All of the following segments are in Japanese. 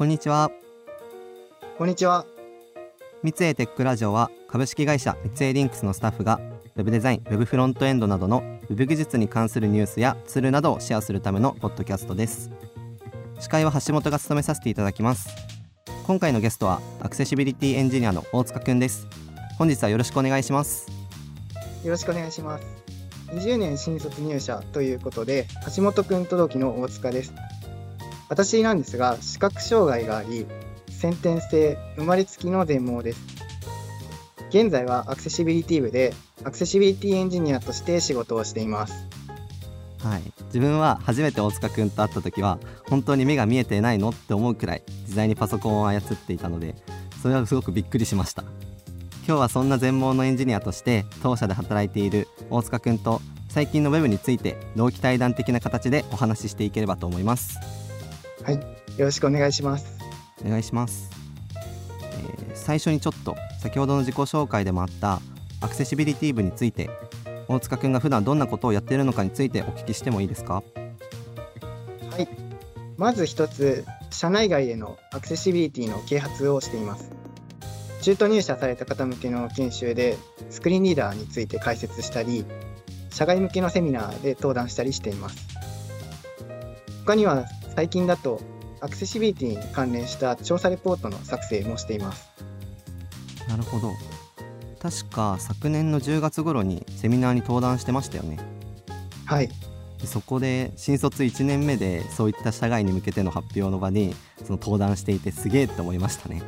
こんにちは。こんにちは。三井テックラジオは株式会社三井リンクスのスタッフがウェブデザイン、ウェブフロントエンドなどのウェブ技術に関するニュースやツールなどをシェアするためのポッドキャストです。司会は橋本が務めさせていただきます。今回のゲストはアクセシビリティエンジニアの大塚くんです。本日はよろしくお願いします。よろしくお願いします。20年新卒入社ということで橋本くんと同期の大塚です私なんですが視覚障害があり先天性生まれつきの全盲です。現在はアクセシビリティ部でアクセシビリティエンジニアとして仕事をしています。はい。自分は初めて大塚くんと会った時は本当に目が見えてないのって思うくらい自在にパソコンを操っていたのでそれはすごくびっくりしました。今日はそんな全盲のエンジニアとして当社で働いている大塚くんと最近の Web について同期対談的な形でお話ししていければと思います。はい。よろしくお願いします。お願いします、えー、最初にちょっと先ほどの自己紹介でもあったアクセシビリティ部について大塚くんが普段どんなことをやっているのかについてお聞きしてもいいですか？はい。まず一つ社内外へのアクセシビリティの啓発をしています。中途入社された方向けの研修でスクリーンリーダーについて解説したり社外向けのセミナーで登壇したりしています。他には最近だとアクセシビリティに関連した調査レポートの作成もしています。なるほど。確か昨年の10月頃にセミナーに登壇してましたよね。はい。そこで新卒1年目でそういった社外に向けての発表の場にその登壇していてすげえって思いましたね。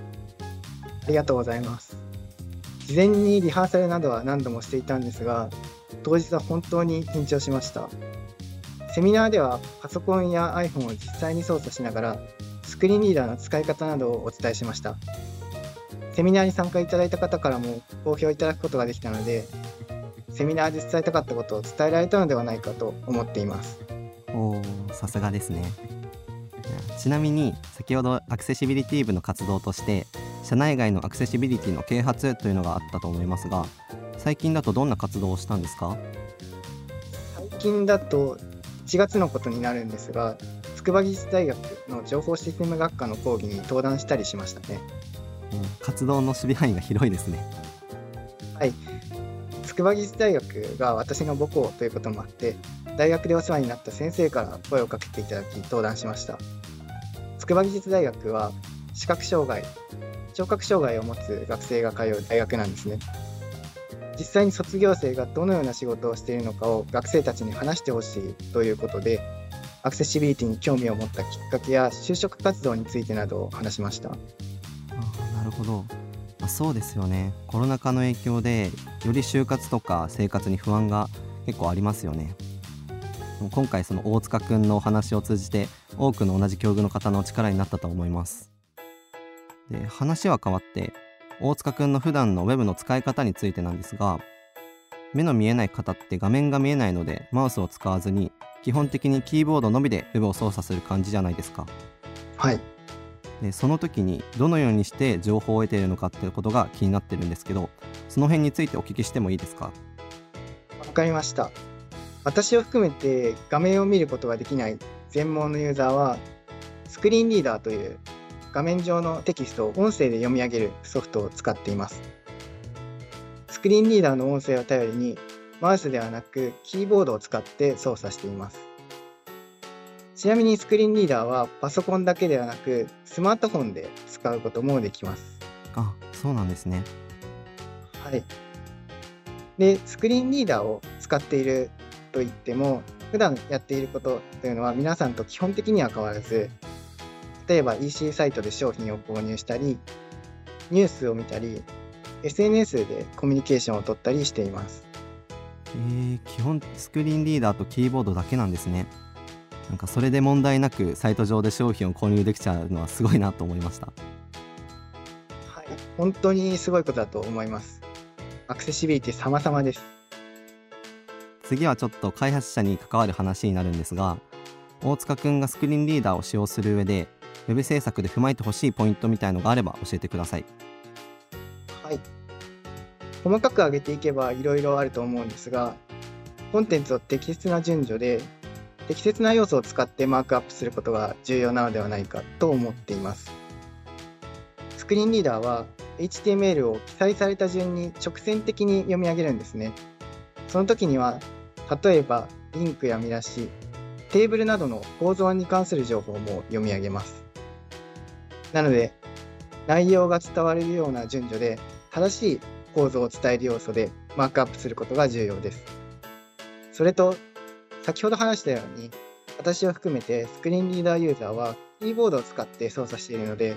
ありがとうございます。事前にリハーサルなどは何度もしていたんですが当日は本当に緊張しましたセミナーではパソコンや iPhone を実際に操作しながらスクリーンリーダーの使い方などをお伝えしました。セミナーに参加いただいた方からも好評いただくことができたのでセミナーで伝えたかったことを伝えられたのではないかと思っています。おさすがですね。ちなみに先ほどアクセシビリティ部の活動として社内外のアクセシビリティの啓発というのがあったと思いますが最近だとどんな活動をしたんですか？最近だと1月のことになるんですが筑波技術大学の情報システム学科の講義に登壇したりしましたね、うん、活動の守備範囲が広いですね。はい。筑波技術大学が私の母校ということもあって大学でお世話になった先生から声をかけていただき登壇しました。筑波技術大学は視覚障害聴覚障害を持つ学生が通う大学なんですね実際に卒業生がどのような仕事をしているのかを学生たちに話してほしいということでアクセシビリティに興味を持ったきっかけや就職活動についてなどを話しました。あなるほど。あそうですよね。コロナ禍の影響でより就活とか生活に不安が結構ありますよね。今回その大塚くんのお話を通じて多くの同じ境遇の方の力になったと思います。で話は変わって大塚くんの普段の Web の使い方についてなんですが目の見えない方って画面が見えないのでマウスを使わずに基本的にキーボードのみで Web を操作する感じじゃないですか。はい。でその時にどのようにして情報を得ているのかっていうことが気になってるんですけどその辺についてお聞きしてもいいですか？わかりました。私を含めて画面を見ることができない全盲のユーザーはスクリーンリーダーという画面上のテキストを音声で読み上げるソフトを使っています。スクリーンリーダーの音声を頼りにマウスではなくキーボードを使って操作しています。ちなみにスクリーンリーダーはパソコンだけではなくスマートフォンで使うこともできます。あ、そうなんですね。はい。で、スクリーンリーダーを使っているといっても、普段やっていることというのは皆さんと基本的には変わらず、例えば EC サイトで商品を購入したり、ニュースを見たり、SNS でコミュニケーションを取ったりしています。えー、基本スクリーンリーダーとキーボードだけなんですね。なんかそれで問題なくサイト上で商品を購入できちゃうのはすごいなと思いました。はい、本当にすごいことだと思います。アクセシビリティ様々です。次はちょっと開発者に関わる話になるんですが、大塚くんがスクリーンリーダーを使用する上で Web 制作で踏まえてほしいポイントみたいのがあれば教えてください。はい。細かく上げていけばいろいろあると思うんですが、コンテンツを適切な順序で適切な要素を使ってマークアップすることが重要なのではないかと思っています。スクリーンリーダーは HTML を記載された順に直線的に読み上げるんですね。その時には例えばリンクや見出し、テーブルなどの構造に関する情報も読み上げます。なので内容が伝わるような順序で正しい構造を伝える要素でマークアップすることが重要です。それと先ほど話したように私を含めてスクリーンリーダーユーザーはキーボードを使って操作しているので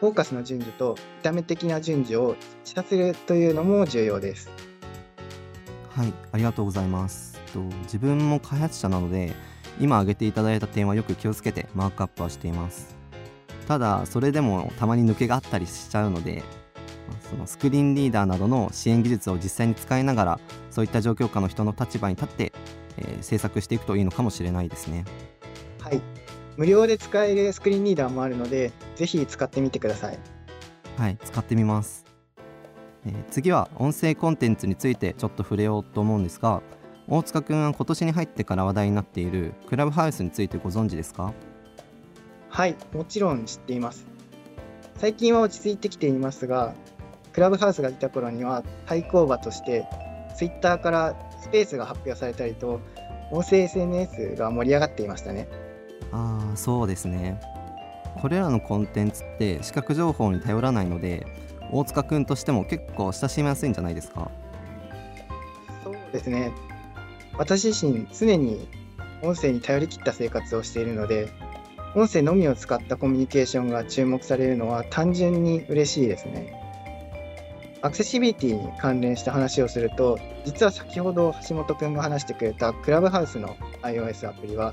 フォーカスの順序と見た目的な順序を一致させるというのも重要です。はい、ありがとうございます。と自分も開発者なので今挙げていただいた点はよく気をつけてマークアップはしています。ただそれでもたまに抜けがあったりしちゃうのでそのスクリーンリーダーなどの支援技術を実際に使いながらそういった状況下の人の立場に立って、えー、制作していくといいのかもしれないですね。はい無料で使えるスクリーンリーダーもあるのでぜひ使ってみてください。はい使ってみます。えー、次は音声コンテンツについてちょっと触れようと思うんですが大塚くんは今年に入ってから話題になっているクラブハウスについてご存知ですか？はいもちろん知っています。最近は落ち着いてきていますがクラブハウスが出た頃には対抗馬としてツイッターからスペースが発表されたりと音声 SNS が盛り上がっていましたね。ああそうですね。これらのコンテンツって視覚情報に頼らないので大塚くんとしても結構親しみやすいんじゃないですか？そうですね。私自身常に音声に頼りきった生活をしているので音声のみを使ったコミュニケーションが注目されるのは単純に嬉しいですね。アクセシビリティに関連した話をすると、実は先ほど橋本くんが話してくれたクラブハウスの iOS アプリは、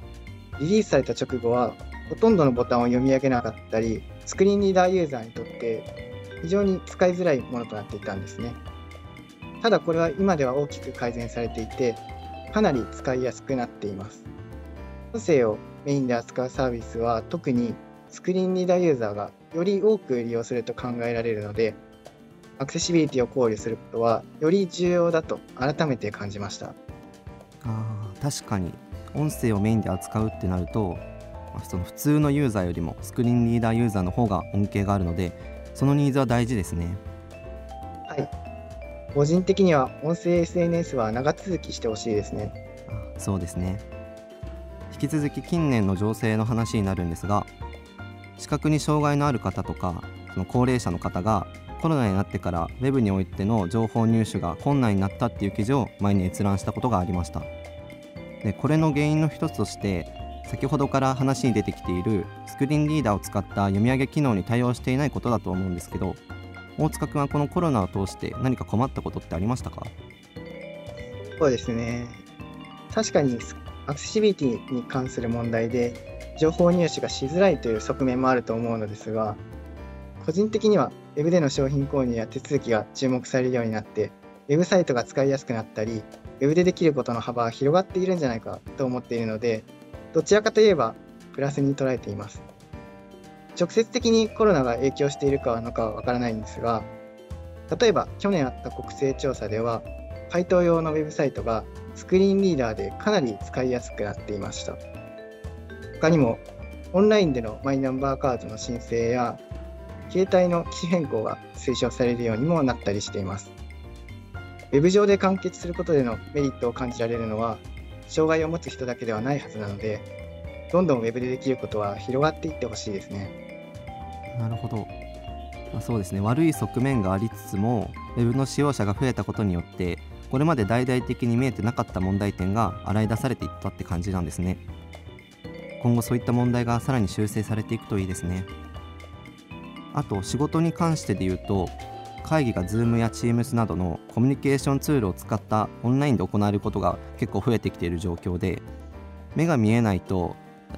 リリースされた直後はほとんどのボタンを読み上げなかったり、スクリーンリーダーユーザーにとって非常に使いづらいものとなっていたんですね。ただこれは今では大きく改善されていて、かなり使いやすくなっています。音声をメインで扱うサービスは特にスクリーンリーダーユーザーがより多く利用すると考えられるので、アクセシビリティを考慮することはより重要だと改めて感じました。あ確かに音声をメインで扱うってなるとその普通のユーザーよりもスクリーンリーダーユーザーの方が恩恵があるのでそのニーズは大事ですね。はい。個人的には音声 SNS は長続きしてほしいですね。そうですね引き続き近年の情勢の話になるんですが視覚に障害のある方とかその高齢者の方がコロナになってから Web においての情報入手が困難になったっていう記事を前に閲覧したことがありました。でこれの原因の一つとして先ほどから話に出てきているスクリーンリーダーを使った読み上げ機能に対応していないことだと思うんですけど大塚君はこのコロナを通して何か困ったことってありましたか？そうですね。確かにアクセシビリティに関する問題で情報入手がしづらいという側面もあると思うのですが個人的には Web での商品購入や手続きが注目されるようになって、Web サイトが使いやすくなったり、Web でできることの幅が広がっているんじゃないかと思っているので、どちらかといえばプラスに捉えています。直接的にコロナが影響しているかのかはわからないんですが、例えば去年あった国勢調査では、回答用のウェブサイトがスクリーンリーダーでかなり使いやすくなっていました。他にも、オンラインでのマイナンバーカードの申請や携帯の機種変更が推奨されるようにもなったりしています。Web 上で完結することでのメリットを感じられるのは、障害を持つ人だけではないはずなので、どんどん Web でできることは広がっていってほしいですね。なるほど。まあ、そうですね悪い側面がありつつも Web の使用者が増えたことによってこれまで大々的に見えてなかった問題点が洗い出されていったって感じなんですね今後そういった問題がさらに修正されていくといいですねあと仕事に関してで言うと会議が Zoom や Teams などのコミュニケーションツールを使ったオンラインで行われることが結構増えてきている状況で目が見えないと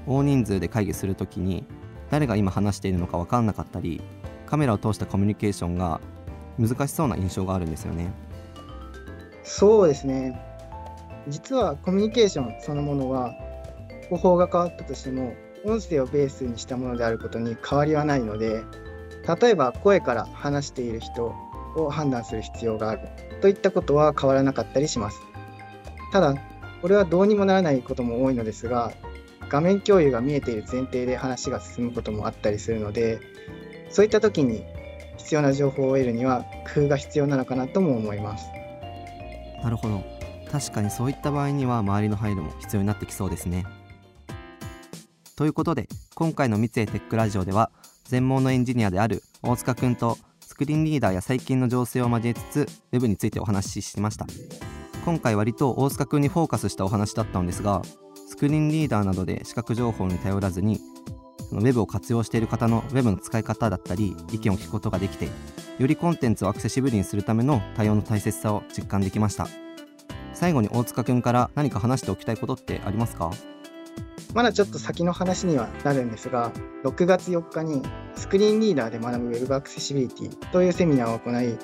大人数で会議するときに誰が今話しているのか分からなかったりカメラを通したコミュニケーションが難しそうな印象があるんですよね。そうですね実はコミュニケーションそのものは方法が変わったとしても音声をベースにしたものであることに変わりはないので例えば声から話している人を判断する必要があるといったことは変わらなかったりします。ただ、これはどうにもならないことも多いのですが、画面共有が見えている前提で話が進むこともあったりするのでそういった時に必要な情報を得るには工夫が必要なのかなとも思いますなるほど。確かにそういった場合には周りの配慮も必要になってきそうですね。ということで今回の三井テックラジオでは全盲のエンジニアである大塚くんとスクリーンリーダーや最近の情勢を交えつつ Web についてお話ししました。今回割と大塚くんにフォーカスしたお話だったんですがスクリーンリーダーなどで視覚情報に頼らずにその Web を活用している方の Web の使い方だったり意見を聞くことができてよりコンテンツをアクセシブルにするための対応の大切さを実感できました。最後に大塚くんから何か話しておきたいことってありますか？まだちょっと先の話にはなるんですが6月4日にスクリーンリーダーで学ぶ Web アクセシビリティというセミナーを行い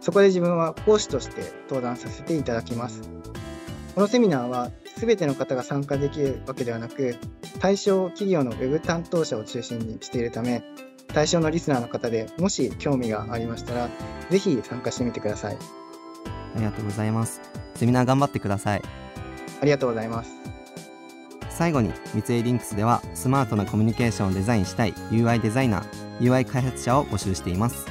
そこで自分は講師として登壇させていただきます。このセミナーは全ての方が参加できるわけではなく対象企業の Web 担当者を中心にしているため対象のリスナーの方でもし興味がありましたらぜひ参加してみてください。ありがとうございます。セミナー頑張ってください。ありがとうございます。最後に三井リンクスではスマートなコミュニケーションをデザインしたい UI デザイナー UI 開発者を募集しています。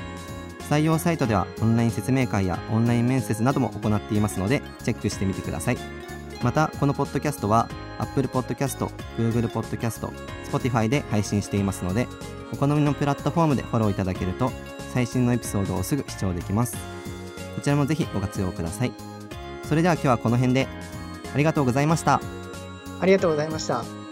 採用サイトではオンライン説明会やオンライン面接なども行っていますのでチェックしてみてくださいまたこのポッドキャストは Apple Podcast、Google Podcast、Spotify で配信していますのでお好みのプラットフォームでフォローいただけると最新のエピソードをすぐ視聴できます。こちらもぜひご活用ください。それでは今日はこの辺で。ありがとうございました。ありがとうございました。